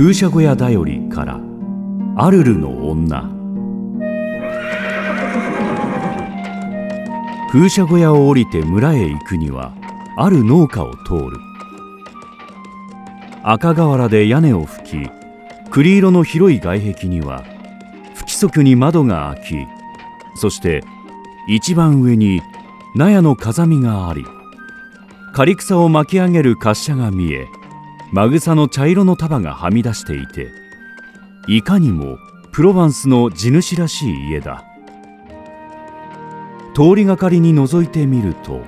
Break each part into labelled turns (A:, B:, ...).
A: 風車小屋だよりからアルルの女。風車小屋を降りて村へ行くにはある農家を通る。赤瓦で屋根を吹き栗色の広い外壁には不規則に窓が開きそして一番上に納屋の風見があり刈草を巻き上げる滑車が見えマグサの茶色の束がはみ出していていかにもプロヴァンスの地主らしい家だ。通りがかりに覗いてみると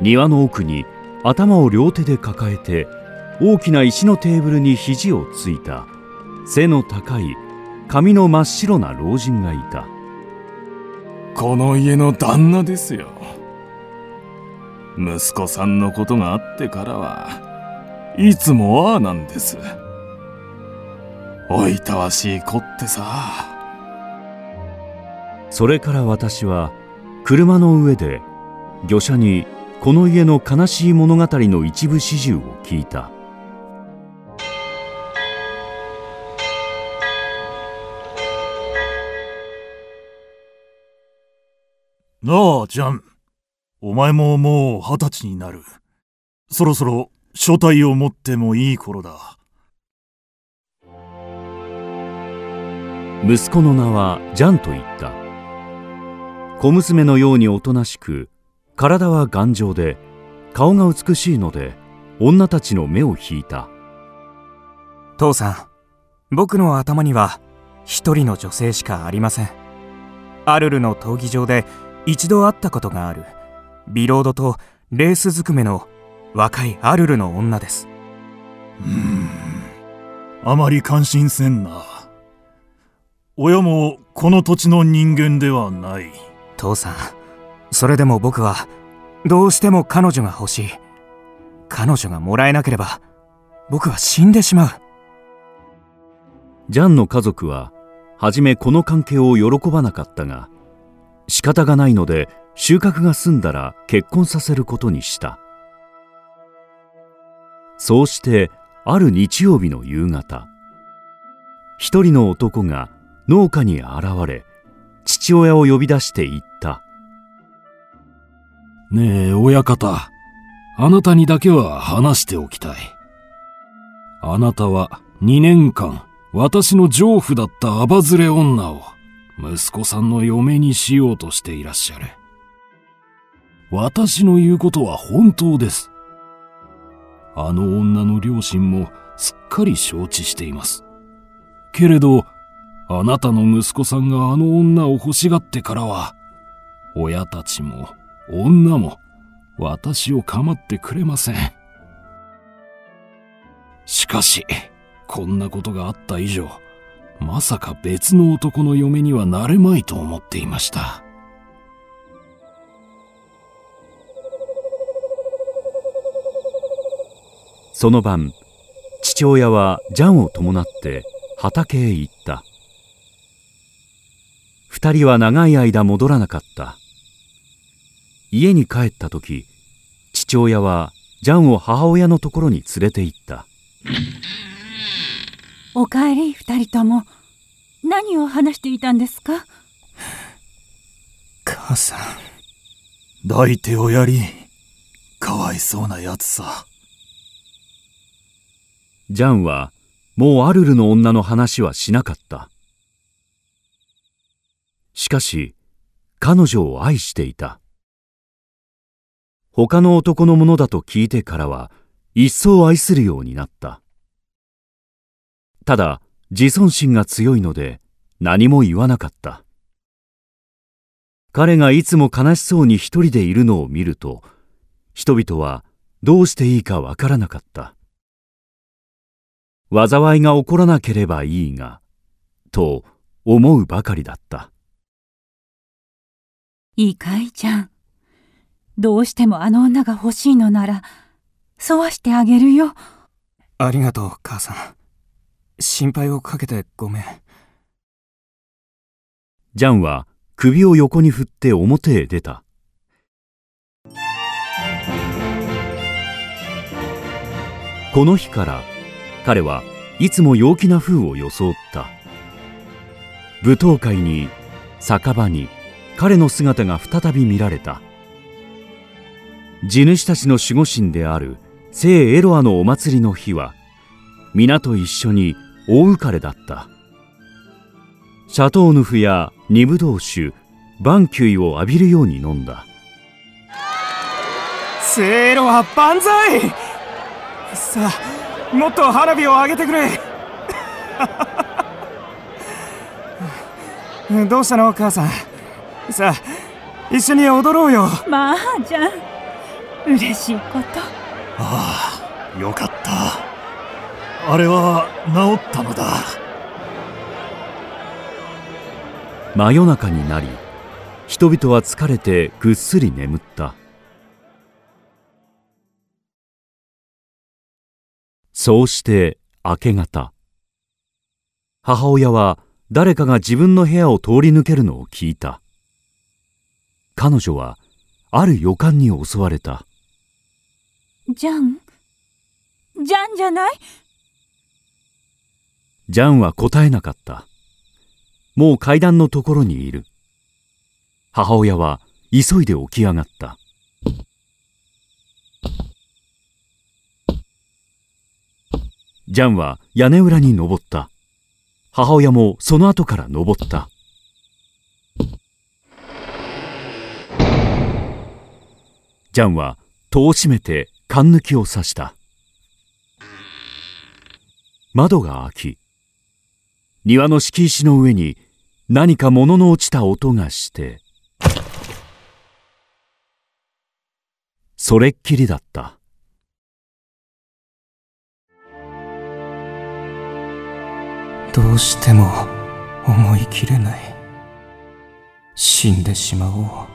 A: 庭の奥に頭を両手で抱えて大きな石のテーブルに肘をついた背の高い髪の真っ白な老人がいた。
B: この家の旦那ですよ。息子さんのことがあってからはいつもああなんです。おいたわしい子ってさ。
A: それから私は車の上で漁者にこの家の悲しい物語の一部始終を聞いた。
C: なあジャン。お前ももう二十歳になる。そろそろ書体を持ってもいい頃だ。
A: 息子の名はジャンと言った。小娘のようにおとなしく体は頑丈で顔が美しいので女たちの目を引いた。
D: 父さん僕の頭には一人の女性しかありません。アルルの闘技場で一度会ったことがある。ビロードとレースずくめの若いアルルの女です。
C: うん。あまり感心せんな。親もこの土地の人間ではない。
D: 父さんそれでも僕はどうしても彼女が欲しい。彼女がもらえなければ僕は死んでしまう。
A: ジャンの家族は初めこの関係を喜ばなかったが仕方がないので収穫が済んだら結婚させることにしたそうしてある日曜日の夕方一人の男が農家に現れ父親を呼び出して言った「
E: ねえ親方あなたにだけは話しておきたい。あなたは2年間私の丈夫だったアバズレ女を息子さんの嫁にしようとしていらっしゃる。私の言うことは本当です。あの女の両親もすっかり承知していますけれどあなたの息子さんがあの女を欲しがってからは、親たちも女も私を構ってくれません。しかし、こんなことがあった以上、まさか別の男の嫁にはなれまいと思っていました。
A: その晩、父親はジャンを伴って畑へ行った。二人は長い間戻らなかった。家に帰った時父親はジャンを母親のところに連れて行った。
F: おかえり二人とも何を話していたんですか？
D: 母さ
C: ん抱いておやり。かわいそうなやつさ
A: ジャンはもうアルルの女の話はしなかったしかし、彼女を愛していた。他の男のものだと聞いてからは、一層愛するようになった。ただ、自尊心が強いので、何も言わなかった。彼がいつも悲しそうに一人でいるのを見ると、人々はどうしていいかわからなかった。災いが起こらなければいいが、と思うばかりだった。
F: いいかいちゃん。どうしてもあの女が欲しいのなら、沿わしてあげるよ。
D: ありがとう、母さん。心配をかけてごめん。
A: ジャンは首を横に振って表へ出た。この日から彼はいつも陽気な風を装った。舞踏会に酒場に彼の姿が再び見られた。地主たちの守護神である聖エロアのお祭りの日は皆と一緒に大浮かれだった。シャトーヌフや二ブドウ酒バンキュイを浴びるように飲んだ。
D: セイロは万歳！さあもっと花火を上げてくれ。どうしたの母さん？さあ一緒に踊ろうよ。
F: まあじゃん嬉しいこと。
C: ああよかった。あれは治ったのだ。
A: 真夜中になり人々は疲れてぐっすり眠ったそうして明け方母親は誰かが自分の部屋を通り抜けるのを聞いた。彼女はある予感に襲われた。
F: ジャン？ジャンじゃない？
A: ジャンは答えなかった。もう階段のところにいる。母親は急いで起き上がったジャンは屋根裏に登った。母親もその後から登った。ジャンは戸を閉めて勘抜きを刺した。窓が開き庭の敷石の上に何か物の落ちた音がしてそれっきりだった。
D: どうしても思い切れない。死んでしまおう。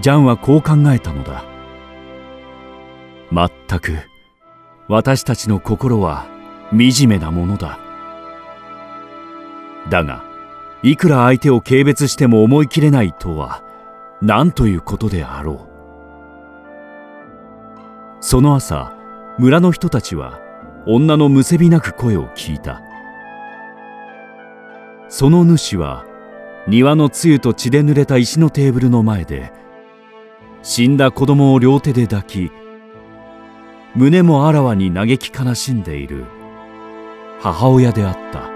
A: ジャンはこう考えたのだ。まったく私たちの心は惨めなものだ。だがいくら相手を軽蔑しても思い切れないとは何ということであろう。その朝村の人たちは女のむせび泣く声を聞いた。その主は庭の露と血で濡れた石のテーブルの前で死んだ子供を両手で抱き胸もあらわに嘆き悲しんでいる母親であった。